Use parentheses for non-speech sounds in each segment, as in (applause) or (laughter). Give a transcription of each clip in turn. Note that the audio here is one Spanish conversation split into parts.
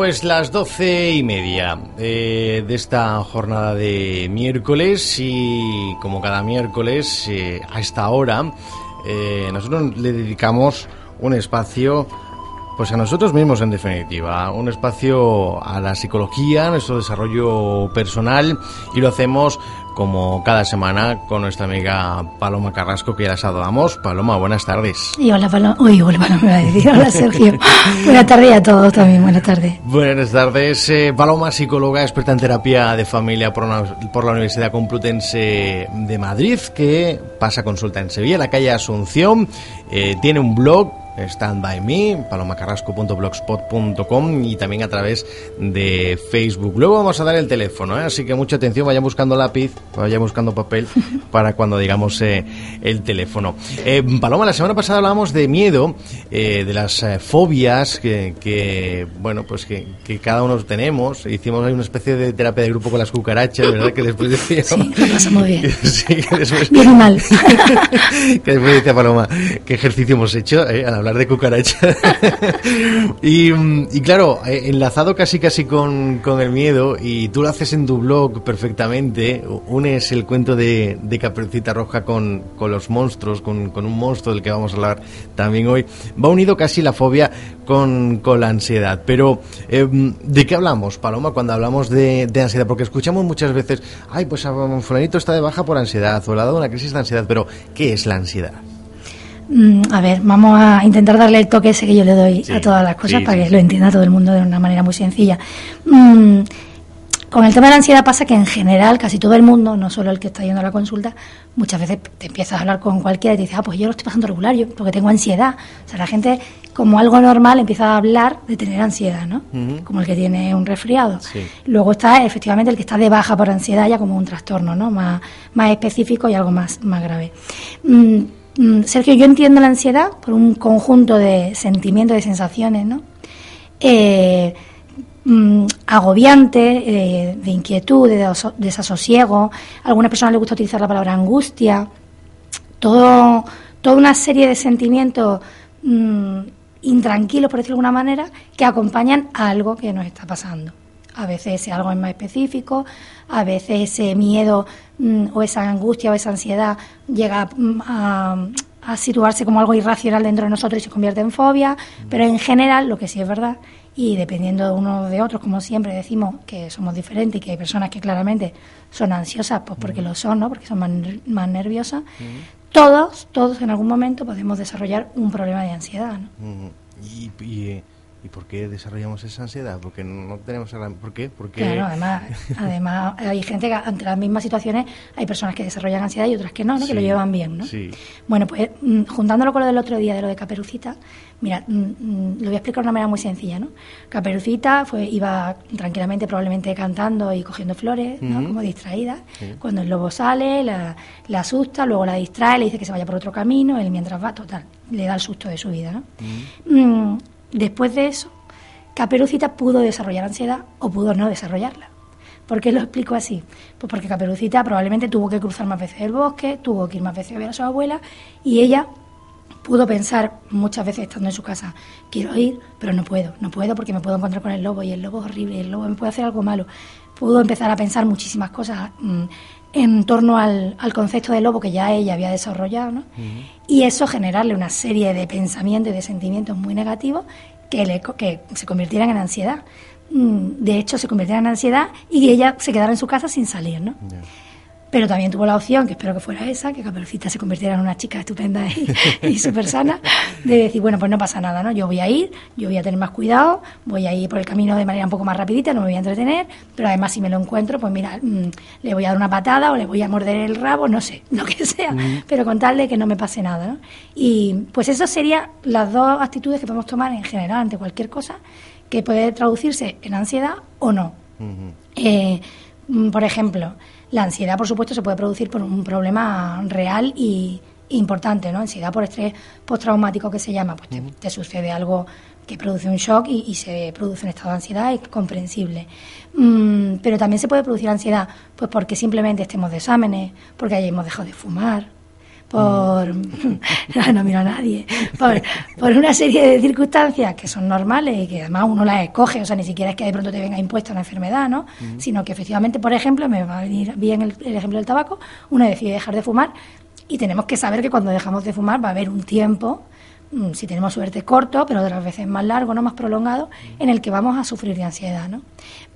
Pues las doce y media eh, de esta jornada de miércoles y como cada miércoles eh, a esta hora eh, nosotros le dedicamos un espacio pues a nosotros mismos en definitiva, un espacio a la psicología, a nuestro desarrollo personal y lo hacemos como cada semana con nuestra amiga Paloma Carrasco, que ya la saludamos. Paloma, buenas tardes. Y hola, Paloma. Uy, hola, Paloma, me a decir. Hola, Sergio. (laughs) buenas tardes a todos también. Buenas tardes. Buenas tardes. Eh, Paloma, psicóloga, experta en terapia de familia por, por la Universidad Complutense de Madrid, que pasa consulta en Sevilla, en la calle Asunción. Eh, tiene un blog Stand By Me, palomacarrasco.blogspot.com y también a través de Facebook. Luego vamos a dar el teléfono, ¿eh? así que mucha atención, vayan buscando lápiz, vayan buscando papel (laughs) para cuando digamos eh, el teléfono. Eh, Paloma, la semana pasada hablábamos de miedo, de las fobias que, bueno, pues que, cada uno tenemos. Hicimos ahí una especie de terapia de grupo con las cucarachas, ¿verdad? Que después decía... (laughs) Sí, lo pasamos (laughs) bien. sí, que después, bien mal. que después decía Paloma, ¿qué ejercicio hemos hecho al hablar de cucaracha. (laughs) y, y, claro, eh, enlazado casi casi con, con, el miedo, y tú lo haces en tu blog perfectamente, unes el cuento de, de Caperucita Roja con, con los monstruos, con, con, un monstruo del que vamos a hablar también hoy. Va unido casi la fobia con, con la ansiedad. Pero, eh, ¿de qué hablamos, Paloma, cuando hablamos de, de, ansiedad? Porque escuchamos muchas veces, ay, pues a fulanito está de baja por ansiedad, o le ha dado una crisis de ansiedad, pero ¿qué es la ansiedad? Mm, a ver, vamos a intentar darle el toque ese que yo le doy a todas las cosas para que lo entienda todo el mundo de una manera muy sencilla. Mm, con el tema de la ansiedad pasa que en general casi todo el mundo, no solo el que está yendo a la consulta, muchas veces te empiezas a hablar con cualquiera y te dice, ah, pues yo lo estoy pasando regular, yo porque tengo ansiedad. O sea, la gente como algo normal empieza a hablar de tener ansiedad, ¿no? Como el que tiene un resfriado. Luego está efectivamente el que está de baja por ansiedad ya como un trastorno, ¿no? Más, más específico y algo más, más grave. Mm, Sergio, yo entiendo la ansiedad por un conjunto de sentimientos, de sensaciones, ¿no? Eh, mm, agobiante, eh, de inquietud, de desasosiego. A algunas personas les gusta utilizar la palabra angustia. Todo, toda una serie de sentimientos mm, intranquilos, por decirlo de alguna manera, que acompañan a algo que nos está pasando. A veces ese algo es más específico, a veces ese miedo mm, o esa angustia o esa ansiedad llega mm, a, situarse como algo irracional dentro de nosotros y se convierte en fobia, pero en general lo que sí es verdad, y dependiendo de uno de otros, como siempre decimos que somos diferentes y que hay personas que claramente son ansiosas, pues porque lo son, ¿no? porque son más, más nerviosas, todos, todos en algún momento podemos desarrollar un problema de ansiedad. ¿no? y, y ¿Y por qué desarrollamos esa ansiedad? Porque no tenemos... ¿Por qué? Porque... Claro, además, (laughs) además hay gente que ante las mismas situaciones hay personas que desarrollan ansiedad y otras que no, ¿no? que lo llevan bien, ¿no? Sí. Bueno, pues mm, juntándolo con lo del otro día, de lo de Caperucita, mira, mm, mm, lo voy a explicar de una manera muy sencilla, ¿no? Caperucita fue, iba tranquilamente, probablemente cantando y cogiendo flores, ¿no? Como distraída. Cuando el lobo sale, la, la, asusta, luego la distrae, le dice que se vaya por otro camino, él mientras va, total, le da el susto de su vida, ¿no? Después de eso, Caperucita pudo desarrollar ansiedad o pudo no desarrollarla. ¿Por qué lo explico así? Pues porque Caperucita probablemente tuvo que cruzar más veces el bosque, tuvo que ir más veces a ver a su abuela y ella pudo pensar muchas veces estando en su casa, quiero ir, pero no puedo, no puedo porque me puedo encontrar con el lobo y el lobo es horrible, el lobo me puede hacer algo malo. Pudo empezar a pensar muchísimas cosas mm, en torno al, concepto del lobo que ya ella había desarrollado, ¿no? Y eso generarle una serie de pensamientos y de sentimientos muy negativos que, le, que se convirtieran en ansiedad. Mm, de hecho, se convirtieran en ansiedad y ella se quedara en su casa sin salir, ¿no? Pero también tuvo la opción, que espero que fuera esa, que Caperucita se convirtiera en una chica estupenda y, súper sana, de decir, bueno, pues no pasa nada, ¿no? Yo voy a ir, yo voy a tener más cuidado, voy a ir por el camino de manera un poco más rapidita, no me voy a entretener, pero además si me lo encuentro, pues mira, mm, le voy a dar una patada o le voy a morder el rabo, no sé, (laughs) lo que sea, mm. pero con tal de que no me pase nada, ¿no? Y pues eso serían las dos actitudes que podemos tomar en general ante cualquier cosa que puede traducirse en ansiedad o no. Eh, mm, por ejemplo, la ansiedad, por supuesto, se puede producir por un problema real y importante, ¿no? Ansiedad por estrés postraumático que se llama, pues te, sucede algo que produce un shock y, se produce un estado de ansiedad, es comprensible. Mm, pero también se puede producir ansiedad, pues porque simplemente estemos de exámenes, porque hayamos dejado de fumar, por (laughs) no, no miro a nadie por, por, una serie de circunstancias que son normales y que además uno las escoge o sea ni siquiera es que de pronto te venga impuesta una enfermedad no sino que efectivamente por ejemplo me va a venir bien el, el, ejemplo del tabaco uno decide dejar de fumar y tenemos que saber que cuando dejamos de fumar va a haber un tiempo si tenemos suerte corto, pero otras veces más largo, no más prolongado, en el que vamos a sufrir de ansiedad, ¿no?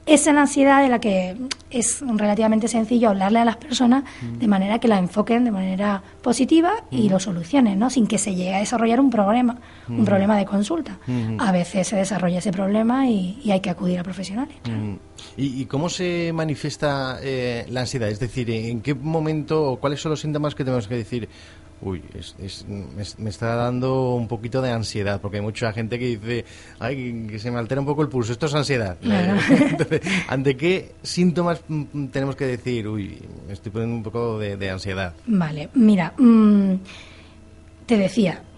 Esa es la ansiedad de la que es relativamente sencillo hablarle a las personas de manera que la enfoquen de manera positiva y lo solucionen, ¿no? Sin que se llegue a desarrollar un problema, un problema de consulta. A veces se desarrolla ese problema y, y hay que acudir a profesionales. ¿Y, ¿Y, cómo se manifiesta eh, la ansiedad? Es decir, ¿en qué momento o cuáles son los síntomas que tenemos que decir? Uy, es, es, me, me, está dando un poquito de ansiedad, porque hay mucha gente que dice, ay, que se me altera un poco el pulso, esto es ansiedad. Claro. (laughs) Entonces, ¿ante qué síntomas tenemos que decir, uy, me estoy poniendo un poco de, de ansiedad? Vale, mira, mmm, te decía, mm,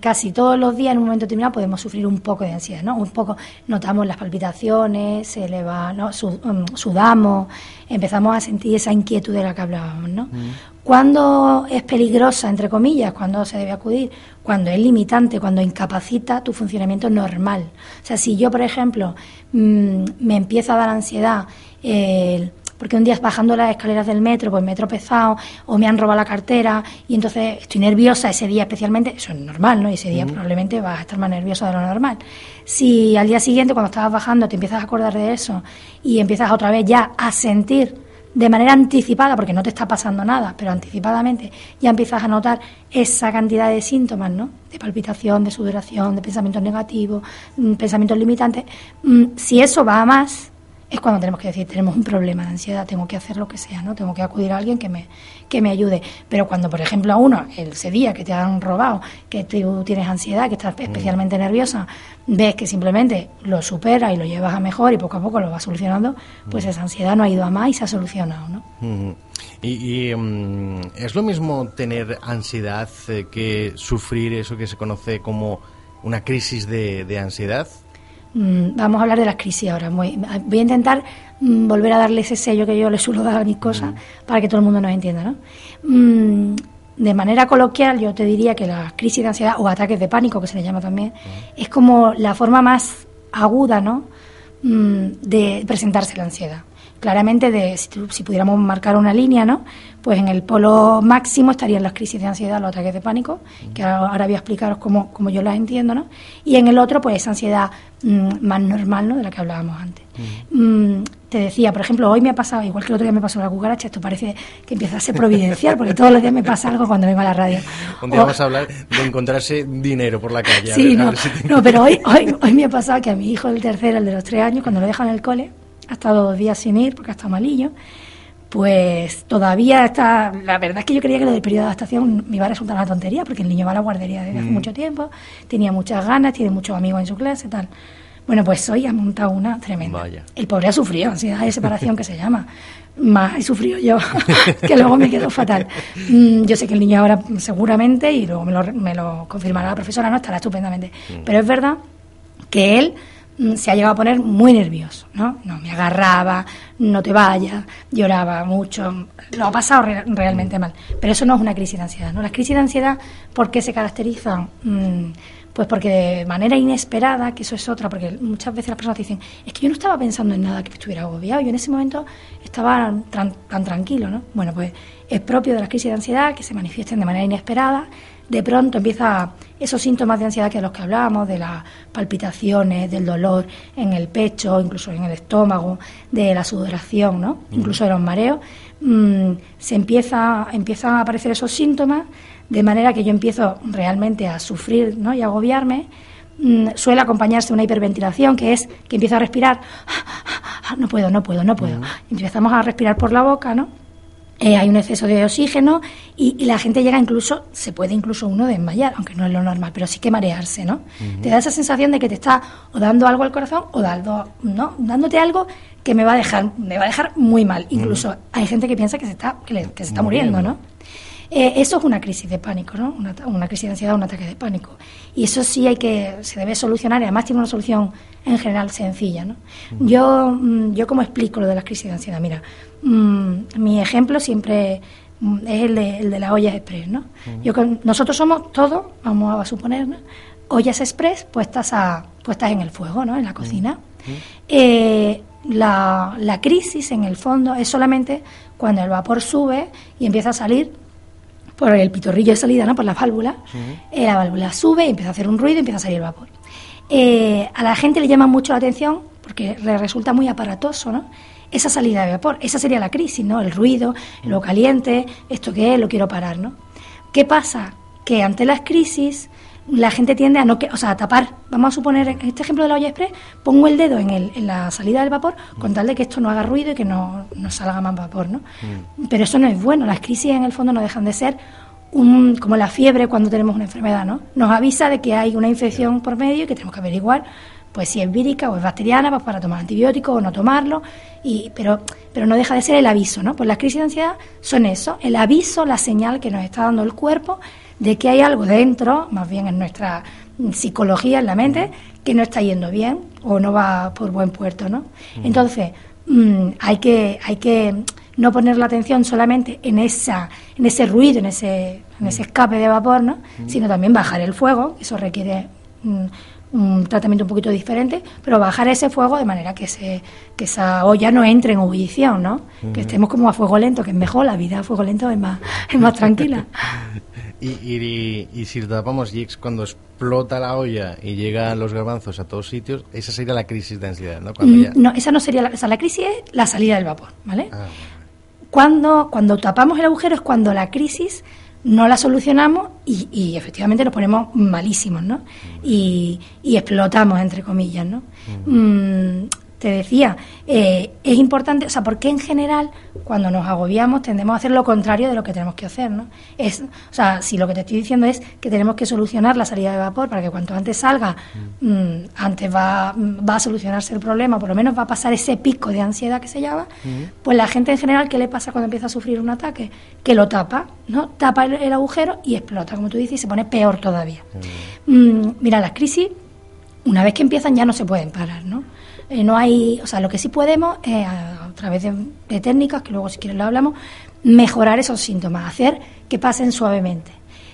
casi todos los días en un momento determinado podemos sufrir un poco de ansiedad, ¿no? Un poco notamos las palpitaciones, se eleva, ¿no? Sudamos, empezamos a sentir esa inquietud de la que hablábamos, ¿no? Mm. ¿Cuándo es peligrosa, entre comillas? ¿Cuándo se debe acudir? Cuando es limitante, cuando incapacita tu funcionamiento normal. O sea, si yo, por ejemplo, mmm, me empieza a dar ansiedad eh, porque un día bajando las escaleras del metro, pues me he tropezado o me han robado la cartera y entonces estoy nerviosa ese día especialmente, eso es normal, ¿no? Y ese día probablemente vas a estar más nerviosa de lo normal. Si al día siguiente, cuando estabas bajando, te empiezas a acordar de eso y empiezas otra vez ya a sentir de manera anticipada, porque no te está pasando nada, pero anticipadamente ya empiezas a notar esa cantidad de síntomas, ¿no? De palpitación, de sudoración, de pensamientos negativos, mm, pensamientos limitantes. Mm, si eso va a más, es cuando tenemos que decir, tenemos un problema de ansiedad, tengo que hacer lo que sea, ¿no? Tengo que acudir a alguien que me, que me ayude. Pero cuando, por ejemplo, a uno, ese día que te han robado, que tú tienes ansiedad, que estás especialmente mm. nerviosa, ves que simplemente lo superas y lo llevas a mejor y poco a poco lo vas solucionando, pues mm. esa ansiedad no ha ido a más y se ha solucionado, ¿no? Mm. Y, y um, es lo mismo tener ansiedad eh, que sufrir eso que se conoce como una crisis de, de ansiedad. Mm, vamos a hablar de las crisis ahora. Voy, voy a intentar mm, volver a darle ese sello que yo le suelo dar a mis cosas mm. para que todo el mundo nos entienda. ¿no? De manera coloquial, yo te diría que la crisis de ansiedad o ataques de pánico, que se le llama también, es como la forma más aguda ¿no? de presentarse la ansiedad claramente de si, si, pudiéramos marcar una línea, ¿no? Pues en el polo máximo estarían las crisis de ansiedad, los ataques de pánico, que ahora, voy a explicaros cómo, cómo, yo las entiendo, ¿no? Y en el otro, pues esa ansiedad mmm, más normal, ¿no? De la que hablábamos antes. Mm, te decía, por ejemplo, hoy me ha pasado, igual que el otro día me pasó la cucaracha, esto parece que empieza a ser providencial, porque todos los días me pasa algo cuando vengo a la radio. Un día o, vamos a hablar de encontrarse dinero por la calle. Sí, ver, no, si te... no, pero hoy, hoy, hoy me ha pasado que a mi hijo, el tercero, el de los tres años, cuando lo dejan en el cole, ha estado dos días sin ir porque ha estado malillo, pues todavía está. La verdad es que yo creía que lo del periodo de adaptación me iba a resultar una tontería, porque el niño va a la guardería desde hace mm. mucho tiempo, tenía muchas ganas, tiene muchos amigos en su clase, tal. Bueno, pues hoy ha montado una tremenda. Vaya. El pobre ha sufrido, ansiedad de separación que se llama. Más he sufrido yo, (laughs) que luego me quedo fatal. Mm, yo sé que el niño ahora seguramente, y luego me lo, me lo confirmará la profesora, no estará estupendamente. Mm. Pero es verdad que él se ha llegado a poner muy nervioso, ¿no? No me agarraba, no te vayas, lloraba mucho, lo ha pasado re realmente mal. Pero eso no es una crisis de ansiedad, ¿no? Las crisis de ansiedad, ¿por qué se caracterizan? Mm, pues porque de manera inesperada, que eso es otra, porque muchas veces las personas dicen, es que yo no estaba pensando en nada que me estuviera agobiado, yo en ese momento estaba tan, tan tranquilo, ¿no? Bueno, pues es propio de las crisis de ansiedad que se manifiesten de manera inesperada de pronto empieza esos síntomas de ansiedad que los que hablábamos, de las palpitaciones, del dolor en el pecho, incluso en el estómago, de la sudoración, ¿no? incluso de los mareos, mmm, se empieza, empiezan a aparecer esos síntomas, de manera que yo empiezo realmente a sufrir ¿no? y a agobiarme. Mmm, suele acompañarse una hiperventilación, que es que empiezo a respirar, (laughs) no puedo, no puedo, no puedo. Empezamos a respirar por la boca, ¿no? Eh, hay un exceso de oxígeno y, y, la gente llega incluso, se puede incluso uno desmayar, aunque no es lo normal, pero sí que marearse, ¿no? Uh -huh. Te da esa sensación de que te está o dando algo al corazón o dando, ¿no? dándote algo que me va a dejar, me va a dejar muy mal. Incluso uh -huh. hay gente que piensa que se está, que, le, que se está muriendo, ¿no? Eh, eso es una crisis de pánico, ¿no? Una, una, crisis de ansiedad, un ataque de pánico. Y eso sí hay que, se debe solucionar y además tiene una solución en general sencilla, ¿no? Uh -huh. Yo, mm, yo como explico lo de las crisis de ansiedad, mira, mmm, mi ejemplo siempre mm, es el de, el de las ollas express, ¿no? Yo nosotros somos todos, vamos a suponer, ¿no? ollas express puestas, a, puestas en el fuego, ¿no? En la cocina. Eh, la, la crisis, en el fondo, es solamente cuando el vapor sube y empieza a salir por el pitorrillo de salida, ¿no? Por la válvula. Eh, la válvula sube y empieza a hacer un ruido y empieza a salir el vapor. Eh, a la gente le llama mucho la atención porque le resulta muy aparatoso, ¿no? Esa salida de vapor, esa sería la crisis, ¿no? El ruido, lo caliente, esto que es, lo quiero parar, ¿no? ¿Qué pasa? Que ante las crisis la gente tiende a no que, o sea, a tapar. Vamos a suponer en este ejemplo de la olla express, pongo el dedo en, el, en la salida del vapor con tal de que esto no haga ruido y que no, no salga más vapor, ¿no? Pero eso no es bueno. Las crisis en el fondo no dejan de ser un, como la fiebre cuando tenemos una enfermedad, ¿no? Nos avisa de que hay una infección por medio y que tenemos que averiguar pues si es vírica o es bacteriana pues para tomar antibióticos o no tomarlo y pero pero no deja de ser el aviso no pues las crisis de ansiedad son eso el aviso la señal que nos está dando el cuerpo de que hay algo dentro más bien en nuestra psicología en la mente que no está yendo bien o no va por buen puerto no entonces mm, hay que hay que no poner la atención solamente en esa en ese ruido en ese en ese escape de vapor no sino también bajar el fuego eso requiere mm, un tratamiento un poquito diferente, pero bajar ese fuego de manera que, se, que esa olla no entre en ebullición, ¿no? Que estemos como a fuego lento, que es mejor, la vida a fuego lento es más, es más tranquila. (laughs) Y, y, y si tapamos y cuando explota la olla y llegan los garbanzos a todos sitios, esa sería la crisis de ansiedad, ¿no? Cuando Mm, ya... No, esa no sería la, o sea, la crisis es la salida del vapor, ¿vale? Ah, Cuando, cuando tapamos el agujero es cuando la crisis no la solucionamos y, y efectivamente nos ponemos malísimos, ¿no? Y, y explotamos, entre comillas, ¿no? Mm, te decía, eh, es importante, o sea, porque en general cuando nos agobiamos tendemos a hacer lo contrario de lo que tenemos que hacer, ¿no? Es, o sea, si lo que te estoy diciendo es que tenemos que solucionar la salida de vapor para que cuanto antes salga, mm, antes va, va a solucionarse el problema, por lo menos va a pasar ese pico de ansiedad que se llama, pues la gente en general, ¿qué le pasa cuando empieza a sufrir un ataque? Que lo tapa, ¿no? Tapa el, el agujero y explota, como tú dices, y se pone peor todavía. Mm, mira, las crisis una vez que empiezan ya no se pueden parar, ¿no? Eh, no hay, o sea, lo que sí podemos a, través de, técnicas que luego si quieres lo hablamos, mejorar esos síntomas, hacer que pasen suavemente.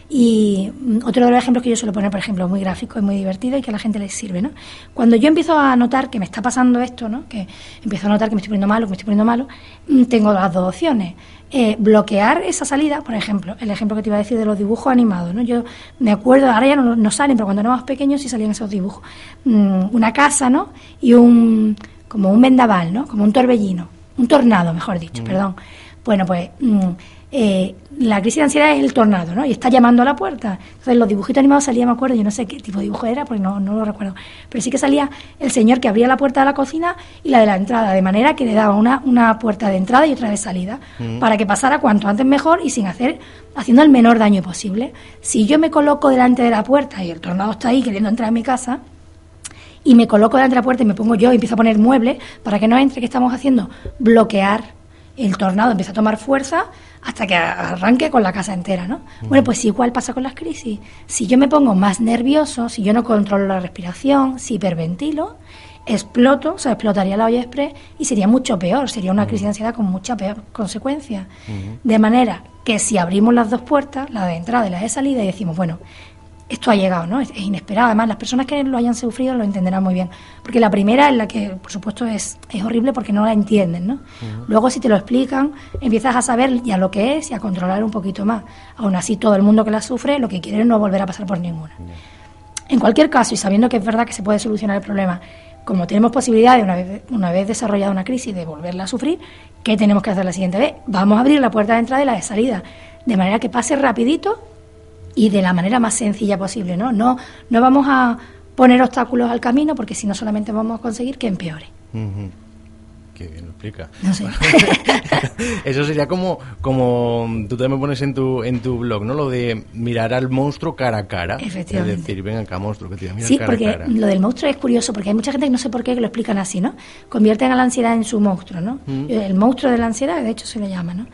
Y mm, otro de los ejemplos que yo suelo poner, por ejemplo, muy gráfico y muy divertido y que a la gente les sirve, ¿no? Cuando yo empiezo a notar que me está pasando esto, ¿no? Que empiezo a notar que me estoy poniendo malo, que me estoy poniendo malo, mm, tengo las dos opciones. Eh, bloquear esa salida, por ejemplo, el ejemplo que te iba a decir de los dibujos animados, ¿no? Yo me acuerdo, ahora ya no, salen, pero cuando éramos pequeños sí salían esos dibujos. Mm, una casa, ¿no? Y un, como un vendaval, ¿no? Como un torbellino, un tornado, mejor dicho, perdón. Bueno, pues mm, eh, la crisis de ansiedad es el tornado, ¿no? Y está llamando a la puerta. Entonces los dibujitos animados salían, me acuerdo, yo no sé qué tipo de dibujo era, porque no, no lo recuerdo, pero sí que salía el señor que abría la puerta de la cocina y la de la entrada, de manera que le daba una, una puerta de entrada y otra de salida, para que pasara cuanto antes mejor y sin hacer, haciendo el menor daño posible. Si yo me coloco delante de la puerta y el tornado está ahí queriendo entrar en mi casa, y me coloco delante de la puerta y me pongo yo y empiezo a poner muebles para que no entre, ¿qué estamos haciendo? Bloquear el tornado, empieza a tomar fuerza hasta que arranque con la casa entera, ¿no? Bueno, pues igual pasa con las crisis. Si yo me pongo más nervioso, si yo no controlo la respiración, si hiperventilo, exploto, o sea, explotaría la olla express y sería mucho peor, sería una crisis de ansiedad con mucha peor consecuencia. De manera que si abrimos las dos puertas, la de entrada y la de salida, y decimos, bueno, esto ha llegado, ¿no? Es, es inesperado. Además, las personas que lo hayan sufrido lo entenderán muy bien. Porque la primera es la que, por supuesto, es, es horrible porque no la entienden, ¿no? Luego, si te lo explican, empiezas a saber ya lo que es y a controlar un poquito más. Aún así, todo el mundo que la sufre lo que quiere es no volver a pasar por ninguna. En cualquier caso, y sabiendo que es verdad que se puede solucionar el problema, como tenemos posibilidad de, una vez, una vez desarrollada una crisis, de volverla a sufrir, ¿qué tenemos que hacer la siguiente vez? Vamos a abrir la puerta de entrada y la de salida, de manera que pase rapidito y de la manera más sencilla posible, ¿no? No, no vamos a poner obstáculos al camino porque si no solamente vamos a conseguir que empeore. ujú. Qué bien lo explica. No sé. (laughs) Eso sería como, como tú también pones en tu, en tu blog, ¿no? Lo de mirar al monstruo cara a cara. Efectivamente. Es decir, venga acá, monstruo, que te voy a mirar Sí, cara porque a cara. lo del monstruo es curioso, porque hay mucha gente que no sé por qué que lo explican así, ¿no? Convierten a la ansiedad en su monstruo, ¿no? El monstruo de la ansiedad, de hecho se le llama, ¿no?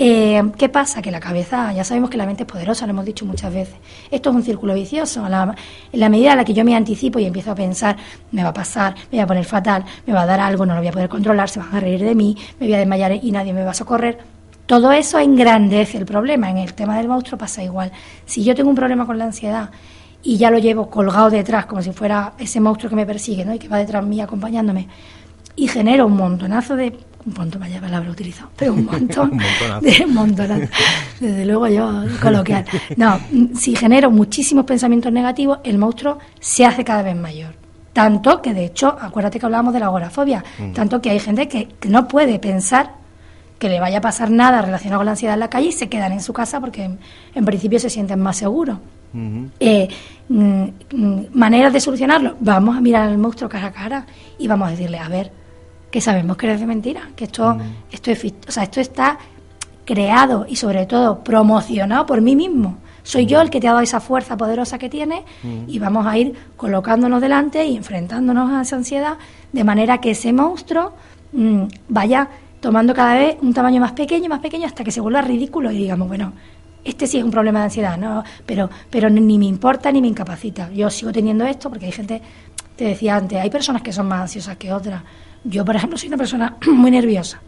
Eh, ¿Qué pasa? Que la cabeza, ya sabemos que la mente es poderosa, lo hemos dicho muchas veces. Esto es un círculo vicioso. En la medida en la que yo me anticipo y empiezo a pensar, me va a pasar, me voy a poner fatal, me va a dar algo, no lo voy a poder controlar, se van a reír de mí, me voy a desmayar y nadie me va a socorrer. Todo eso engrandece el problema. En el tema del monstruo pasa igual. Si yo tengo un problema con la ansiedad y ya lo llevo colgado detrás, como si fuera ese monstruo que me persigue ¿no? y que va detrás mí acompañándome, y genero un montonazo de un montón, vaya palabra utilizado, pero un montón (laughs) de montonazo. Desde luego yo coloquial. No, si genero muchísimos pensamientos negativos, el monstruo se hace cada vez mayor. Tanto que, de hecho, acuérdate que hablábamos de la agorafobia, mm. tanto que hay gente que, no puede pensar que le vaya a pasar nada relacionado con la ansiedad en la calle y se quedan en su casa porque en, principio se sienten más seguros. Eh, mm, mm, maneras de solucionarlo, vamos a mirar al monstruo cara a cara y vamos a decirle, a ver, que sabemos que es de mentira, que esto, mm. esto, es, o sea, esto está creado y sobre todo promocionado por mí mismo. Soy yo el que te ha dado esa fuerza poderosa que tiene mm. y vamos a ir colocándonos delante y enfrentándonos a esa ansiedad de manera que ese monstruo mm, vaya tomando cada vez un tamaño más pequeño, más pequeño, hasta que se vuelva ridículo y digamos, bueno, este sí es un problema de ansiedad, ¿no? pero, pero ni me importa ni me incapacita. Yo sigo teniendo esto porque hay gente, te decía antes, hay personas que son más ansiosas que otras. Yo, por ejemplo, soy una persona (clears throat) muy nerviosa.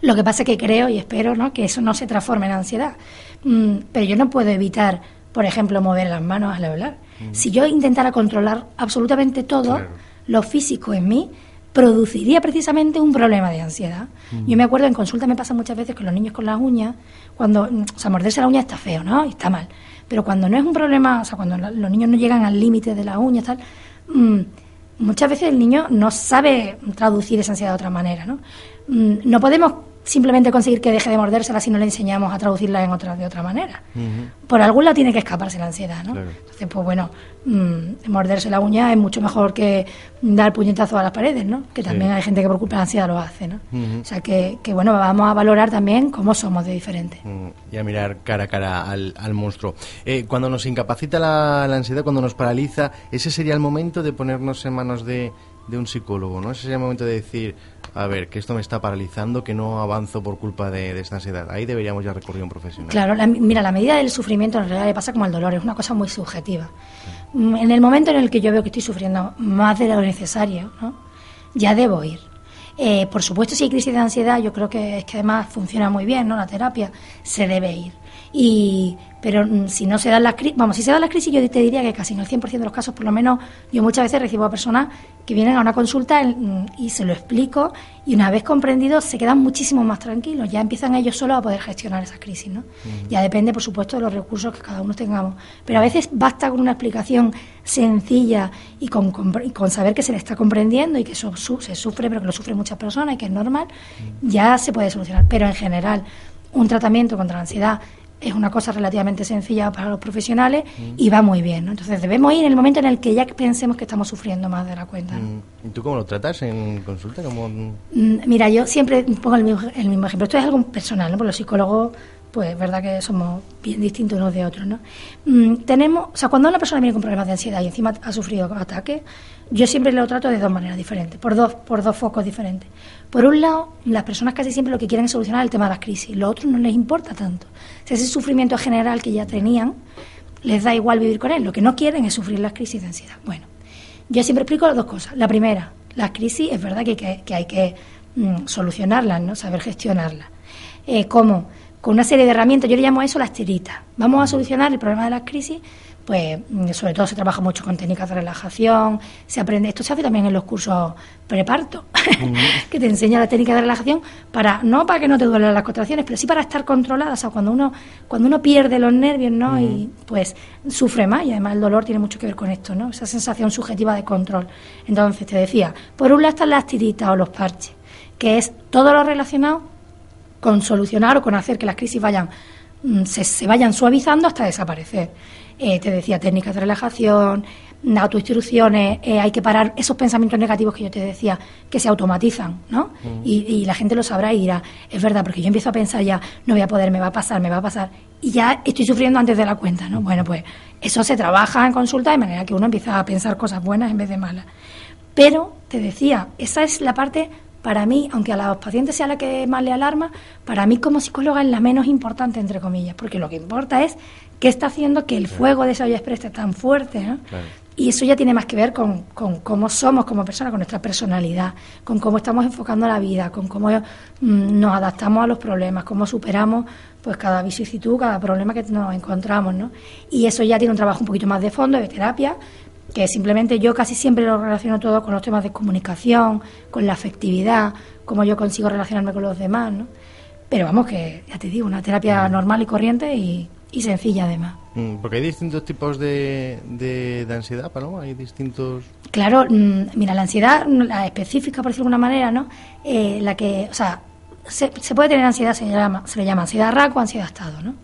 Lo que pasa es que creo y espero ¿no? que eso no se transforme en ansiedad. Mm, pero yo no puedo evitar, por ejemplo, mover las manos al hablar. Mm. Si yo intentara controlar absolutamente todo, lo físico en mí produciría precisamente un problema de ansiedad. Mm. Yo me acuerdo, en consulta me pasa muchas veces con los niños con las uñas, cuando, o sea, morderse la uña está feo, ¿no? Y está mal. Pero cuando no es un problema, o sea, cuando los niños no llegan al límite de las uñas, tal, muchas veces el niño no sabe traducir esa ansiedad de otra manera, ¿no? Mm, no podemos simplemente conseguir que deje de mordérsela si no le enseñamos a traducirla en otra de otra manera. Por algún lado tiene que escaparse la ansiedad, ¿no? Entonces, pues bueno, mm, morderse la uña es mucho mejor que dar puñetazo a las paredes, ¿no? Que también hay gente que por culpa de la ansiedad lo hace, ¿no? O sea que, que, bueno, vamos a valorar también cómo somos de diferentes. Y a mirar cara a cara al, monstruo. Eh, cuando nos incapacita la, la ansiedad, cuando nos paraliza, ese sería el momento de ponernos en manos de de un psicólogo, ¿no? Ese sería el momento de decir, a ver, que esto me está paralizando, que no avanzo por culpa de, esta ansiedad. Ahí deberíamos ya recurrir a un profesional. Claro, mira, la medida del sufrimiento en realidad le pasa como al dolor, es una cosa muy subjetiva. Mm, en el momento en el que yo veo que estoy sufriendo más de lo necesario, ¿no? ya debo ir. Eh, por supuesto, si hay crisis de ansiedad, yo creo que es que además funciona muy bien, ¿no? La terapia se debe ir. Y, pero mm, si no se dan las crisis, vamos, si se dan las crisis, yo te diría que casi en el 100% de los casos, por lo menos, yo muchas veces recibo a personas que vienen a una consulta mm, y se lo explico y una vez comprendido se quedan muchísimo más tranquilos, ya empiezan ellos solos a poder gestionar esas crisis, ¿no? Ya depende, por supuesto, de los recursos que cada uno tengamos, pero a veces basta con una explicación sencilla y con, con, saber que se le está comprendiendo y que eso se sufre, pero que lo sufren muchas personas y que es normal, ya se puede solucionar, pero en general un tratamiento contra la ansiedad es una cosa relativamente sencilla para los profesionales y va muy bien. Entonces debemos ir en el momento en el que ya pensemos que estamos sufriendo más de la cuenta. ¿Y tú cómo lo tratas en consulta? Mm, mira, yo siempre pongo el mismo, ejemplo. Esto es algo personal, ¿no? Porque los psicólogos, pues es verdad que somos bien distintos unos de otros, ¿no? Mm, tenemos, o sea, cuando una persona viene con problemas de ansiedad y encima ha sufrido ataques, yo siempre lo trato de dos maneras diferentes, por dos, por dos focos diferentes. Por un lado, las personas casi siempre lo que quieren es solucionar el tema de las crisis, lo otro no les importa tanto. Si ese sufrimiento general que ya tenían, les da igual vivir con él, lo que no quieren es sufrir las crisis de ansiedad. Bueno, yo siempre explico las dos cosas. La primera, las crisis es verdad que, hay que mm, solucionarlas, ¿no? saber gestionarlas. Eh, ¿Cómo? Con una serie de herramientas, yo le llamo a eso las tiritas. Vamos a solucionar el problema de las crisis pues mm, sobre todo se trabaja mucho con técnicas de relajación, se aprende, esto se hace también en los cursos preparto, (laughs) que te enseña la técnica de relajación para, no para que no te duelen las contracciones, pero sí para estar controlada, o sea, cuando uno, cuando uno pierde los nervios, ¿no? Y pues sufre más, y además el dolor tiene mucho que ver con esto, ¿no? Esa sensación subjetiva de control. Entonces, te decía, por un lado están las tiritas o los parches, que es todo lo relacionado con solucionar o con hacer que las crisis vayan mm, se, se vayan suavizando hasta desaparecer. Eh, te decía técnicas de relajación, autoinstrucciones, eh, hay que parar esos pensamientos negativos que yo te decía, que se automatizan, ¿no? Y, la gente lo sabrá y dirá, es verdad, porque yo empiezo a pensar ya, no voy a poder, me va a pasar, me va a pasar, y ya estoy sufriendo antes de la cuenta, ¿no? Bueno, pues eso se trabaja en consulta de manera que uno empieza a pensar cosas buenas en vez de malas. Pero, te decía, esa es la parte para mí, aunque a los pacientes sea la que más le alarma, para mí como psicóloga es la menos importante, entre comillas, porque lo que importa es qué está haciendo que el fuego de esa olla expresa tan fuerte, Y eso ya tiene más que ver con, con cómo somos como personas, con nuestra personalidad, con cómo estamos enfocando la vida, con cómo mm, nos adaptamos a los problemas, cómo superamos pues cada vicisitud, cada problema que nos encontramos, ¿no? Y eso ya tiene un trabajo un poquito más de fondo, de terapia, que simplemente yo casi siempre lo relaciono todo con los temas de comunicación, con la afectividad, cómo yo consigo relacionarme con los demás, ¿no? Pero vamos, que ya te digo, una terapia normal y corriente y, y sencilla además. Mm, porque hay distintos tipos de, de, ansiedad, Paloma, hay distintos... Claro, mm, mira, la ansiedad, la específica, por decirlo de alguna manera, ¿no? Eh, la que, o sea, se, puede tener ansiedad, se, llama, se le llama ansiedad RAC o ansiedad estado, ¿no?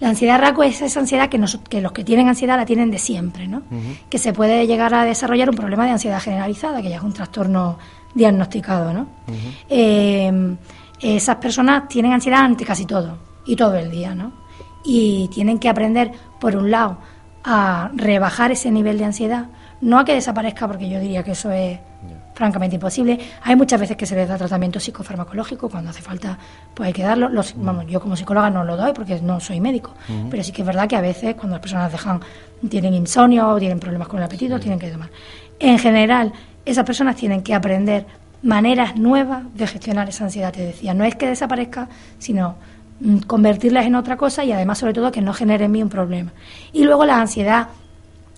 La ansiedad RACO es esa ansiedad que, que los que tienen ansiedad la tienen de siempre, ¿no? Que se puede llegar a desarrollar un problema de ansiedad generalizada, que ya es un trastorno diagnosticado, ¿no? Eh, esas personas tienen ansiedad ante casi todo y todo el día, ¿no? y tienen que aprender, por un lado, a rebajar ese nivel de ansiedad, no a que desaparezca, porque yo diría que eso es francamente imposible. Hay muchas veces que se les da tratamiento psicofarmacológico, cuando hace falta, pues hay que darlo. Los, vamos, yo como psicóloga no lo doy porque no soy médico, pero sí que es verdad que a veces cuando las personas dejan, tienen insomnio o tienen problemas con el apetito, tienen que tomar. En general, esas personas tienen que aprender maneras nuevas de gestionar esa ansiedad, te decía. No es que desaparezca, sino Mm, convertirlas en otra cosa y además sobre todo que no genere en mí un problema. Y luego la ansiedad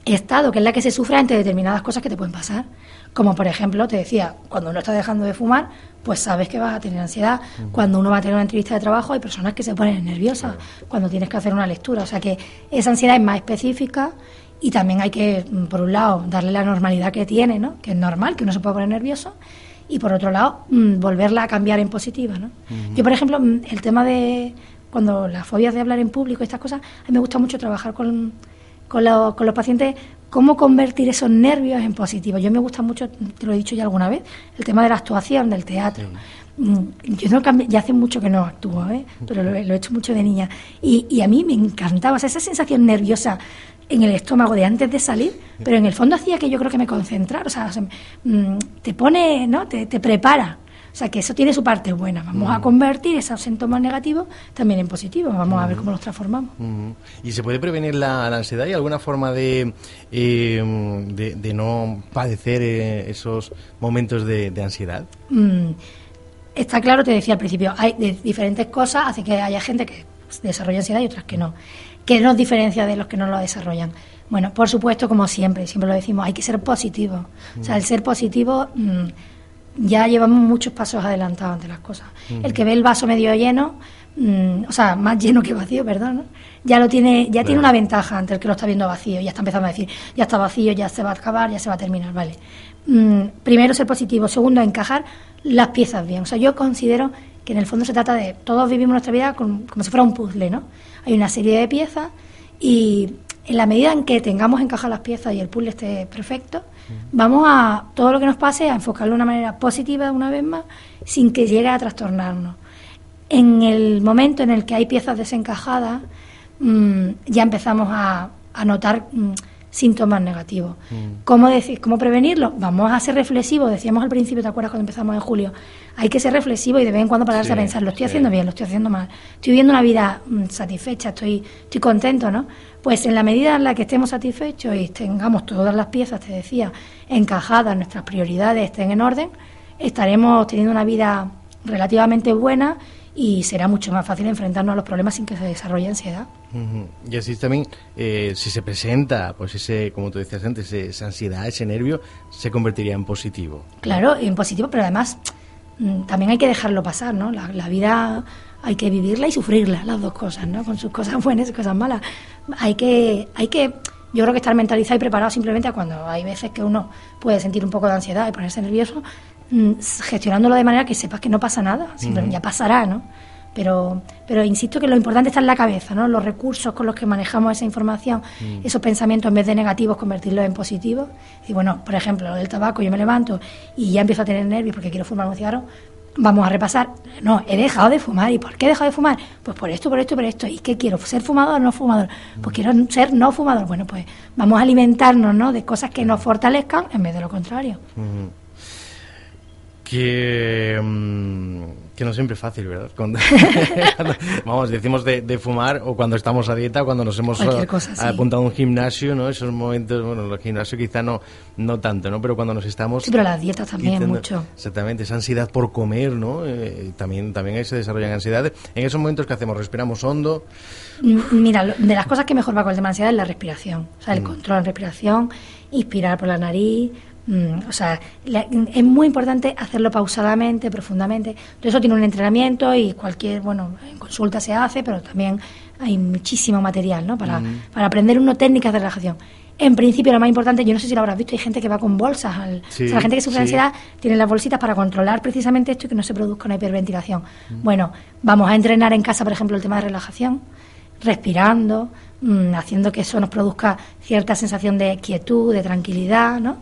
estado, que es la que se sufre ante determinadas cosas que te pueden pasar. Como por ejemplo, te decía, cuando uno está dejando de fumar, pues sabes que vas a tener ansiedad. Cuando uno va a tener una entrevista de trabajo, hay personas que se ponen nerviosas cuando tienes que hacer una lectura. O sea que esa ansiedad es más específica y también hay que, mm, por un lado, darle la normalidad que tiene, ¿no? que es normal, que uno se puede poner nervioso y por otro lado, mm, volverla a cambiar en positiva. ¿no? Yo, por ejemplo, mm, el tema de cuando las fobias de hablar en público, estas cosas, a mí me gusta mucho trabajar con, con, con los pacientes, cómo convertir esos nervios en positivos. Yo me gusta mucho, te lo he dicho ya alguna vez, el tema de la actuación, del teatro. Mm, yo no ya hace mucho que no actúo, ¿eh? pero lo, he hecho mucho de niña. Y, y a mí me encantaba, esa sensación nerviosa en el estómago de antes de salir, pero en el fondo hacía que yo creo que me concentrara, o sea, mm, te pone, ¿no? Te, prepara. O sea, que eso tiene su parte buena. Vamos a convertir esos síntomas negativos también en positivos. Vamos a ver cómo los transformamos. ¿Y se puede prevenir la, ansiedad? ¿Hay alguna forma de, eh, de, no padecer eh, esos momentos de, ansiedad? Mm, está claro, te decía al principio, hay diferentes cosas, hace que haya gente que desarrolla ansiedad y otras que no. ¿Qué nos diferencia de los que no lo desarrollan? Bueno, por supuesto, como siempre, siempre lo decimos, hay que ser positivo. O sea, el ser positivo mm, ya llevamos muchos pasos adelantados ante las cosas. El que ve el vaso medio lleno, mm, o sea, más lleno que vacío, perdón, ya lo tiene, ya tiene una ventaja ante el que lo está viendo vacío. Ya está empezando a decir, ya está vacío, ya se va a acabar, ya se va a terminar, vale. Mm, primero ser positivo, segundo encajar las piezas bien. O sea, yo considero que en el fondo se trata de todos vivimos nuestra vida como si fuera un puzzle, ¿no? Hay una serie de piezas y en la medida en que tengamos encajadas las piezas y el puzzle esté perfecto, vamos a todo lo que nos pase a enfocarlo de una manera positiva una vez más, sin que llegue a trastornarnos. En el momento en el que hay piezas desencajadas, mm, ya empezamos a, notar mm, síntomas negativos. Mm. ¿Cómo, decir, ¿Cómo prevenirlo? Vamos a ser reflexivos, decíamos al principio, ¿te acuerdas cuando empezamos en julio? Hay que ser reflexivo y de vez en cuando pararse a pensar, lo estoy haciendo bien, lo estoy haciendo mal, estoy viviendo una vida satisfecha, estoy, estoy contento, ¿no? Pues en la medida en la que estemos satisfechos y tengamos todas las piezas, te decía, encajadas, nuestras prioridades estén en orden, estaremos teniendo una vida relativamente buena y será mucho más fácil enfrentarnos a los problemas sin que se desarrolle ansiedad. Y así también, eh, si se presenta, pues ese, como tú decías antes, esa ansiedad, ese nervio, se convertiría en positivo. Claro, en positivo, pero además mm, también hay que dejarlo pasar, ¿no? La, vida hay que vivirla y sufrirla, las dos cosas, ¿no? Con sus cosas (laughs) buenas y cosas malas. Hay que, hay que, yo creo que estar mentalizado y preparado simplemente a cuando hay veces que uno puede sentir un poco de ansiedad y ponerse nervioso, Mm, gestionándolo de manera que sepas que no pasa nada, ya pasará, ¿no? Pero, pero insisto que lo importante está en la cabeza, ¿no? Los recursos con los que manejamos esa información, mm. esos pensamientos en vez de negativos, convertirlos en positivos. Y bueno, por ejemplo, el tabaco, yo me levanto y ya empiezo a tener nervios porque quiero fumar un cigarro, vamos a repasar. No, he dejado de fumar. ¿Y por qué he dejado de fumar? Pues por esto, por esto, por esto. ¿Y qué quiero? ¿Ser fumador o no fumador? Pues quiero ser no fumador. Bueno, pues vamos a alimentarnos ¿no? de cosas que nos fortalezcan en vez de lo contrario que, mm, Que no siempre es fácil, ¿verdad? Cuando, (laughs) vamos, decimos de, fumar o cuando estamos a dieta cuando nos hemos apuntado a un gimnasio, ¿no? Esos momentos, bueno, el gimnasio quizá no, no tanto, ¿no? Pero cuando nos estamos... Sí, pero las dietas también mucho. Exactamente, esa ansiedad por comer, ¿no? Eh, también, también ahí se desarrollan ansiedades. En esos momentos que hacemos, respiramos hondo. Mira, de las cosas que mejor va con el tema de ansiedad es la respiración. O sea, el mm. control de respiración, inspirar por la nariz, Mm, o sea, es muy importante hacerlo pausadamente, profundamente. Todo eso tiene un entrenamiento y cualquier, bueno, en consulta se hace, pero también hay muchísimo material, ¿no? Para, para aprender una técnicas de relajación. En principio, lo más importante, yo no sé si lo habrás visto, hay gente que va con bolsas. Al, o sea, la gente que sufre de ansiedad tiene las bolsitas para controlar precisamente esto y que no se produzca una hiperventilación. Bueno, vamos a entrenar en casa, por ejemplo, el tema de relajación, respirando, mm, haciendo que eso nos produzca cierta sensación de quietud, de tranquilidad, ¿no?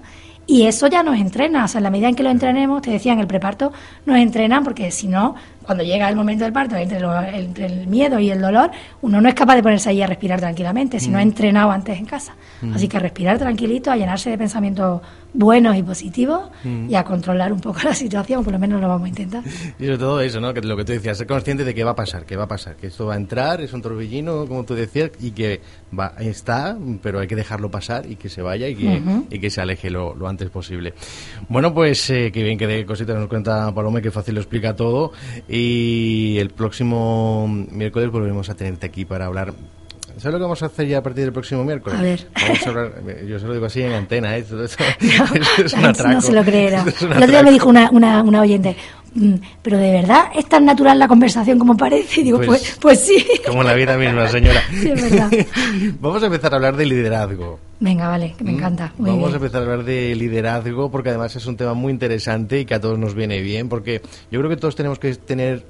Y eso ya nos entrena, o sea, en la medida en que lo entrenemos, te decía, en el preparto nos entrenan porque si no, cuando llega el momento del parto, entre, entre, el miedo y el dolor, uno no es capaz de ponerse ahí a respirar tranquilamente, si no ha mm. entrenado antes en casa. Mm. Así que respirar tranquilito, a llenarse de pensamientos buenos y positivos mm. y a controlar un poco (laughs) la situación, por lo menos lo vamos a intentar. Y sobre todo eso, ¿no? Que lo que tú decías, ser consciente de que va a pasar, que va a pasar, que esto va a entrar, es un torbellino, como tú decías, y que va, está, pero hay que dejarlo pasar y que se vaya y que, y que se aleje lo, lo, antes posible. Bueno, pues eh, que bien que de cositas nos cuenta Paloma, que fácil lo explica todo. Y el próximo miércoles volveremos a tenerte aquí para hablar ¿Sabes lo que vamos a hacer ya a partir del próximo miércoles? A ver. Vamos a hablar, yo se lo digo así en antena, ¿eh? Esto, es (laughs) (laughs) un atraco. No se lo creerá. El otro día me dijo una, una, una oyente, mm, pero de verdad es tan natural la conversación como parece. Y digo, pues, pues, pues sí. Como la vida misma, señora. (laughs) Sí, es verdad. Vamos a empezar a hablar de liderazgo. Venga, vale, que me ¿Mm? encanta. Vamos a empezar a hablar de liderazgo porque además es un tema muy interesante y que a todos nos viene bien porque yo creo que todos tenemos que tener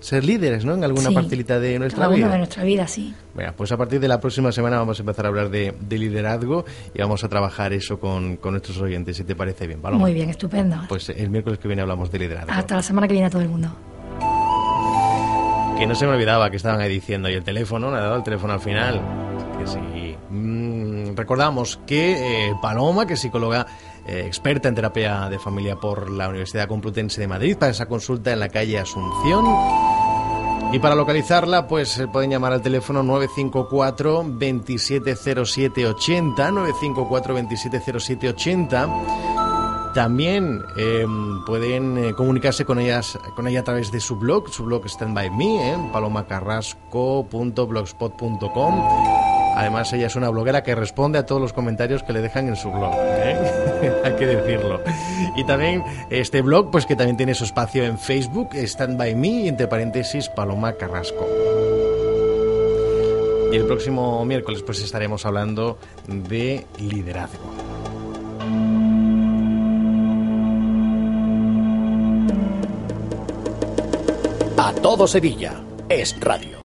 ser líderes, ¿no? En alguna partita de nuestra vida. de nuestra vida, sí. Bueno, pues a partir de la próxima semana vamos a empezar a hablar de, liderazgo y vamos a trabajar eso con, con, nuestros oyentes, si te parece bien, Paloma. Muy bien, estupendo. Pues el miércoles que viene hablamos de liderazgo. Hasta la semana que viene a todo el mundo. Que no se me olvidaba que estaban ahí diciendo, y el teléfono, me ha dado el teléfono al final. Que sí. Recordamos que eh, Paloma, que es psicóloga eh, experta en terapia de familia por la Universidad Complutense de Madrid, para esa consulta en la calle Asunción. Y para localizarla, pues pueden llamar al teléfono 954 270780, 954 270780. También em, pueden eh, comunicarse con ellas con ella a través de su blog, su blog Stand By Me, eh, palomacarrasco.blogspot.com Además, ella es una bloguera que responde a todos los comentarios que le dejan en su blog. ¿eh? (laughs) Hay que decirlo. Y también este blog, pues que también tiene su espacio en Facebook, Stand By Me, entre paréntesis, Paloma Carrasco. Y el próximo miércoles, pues estaremos hablando de liderazgo. A todo Sevilla es radio.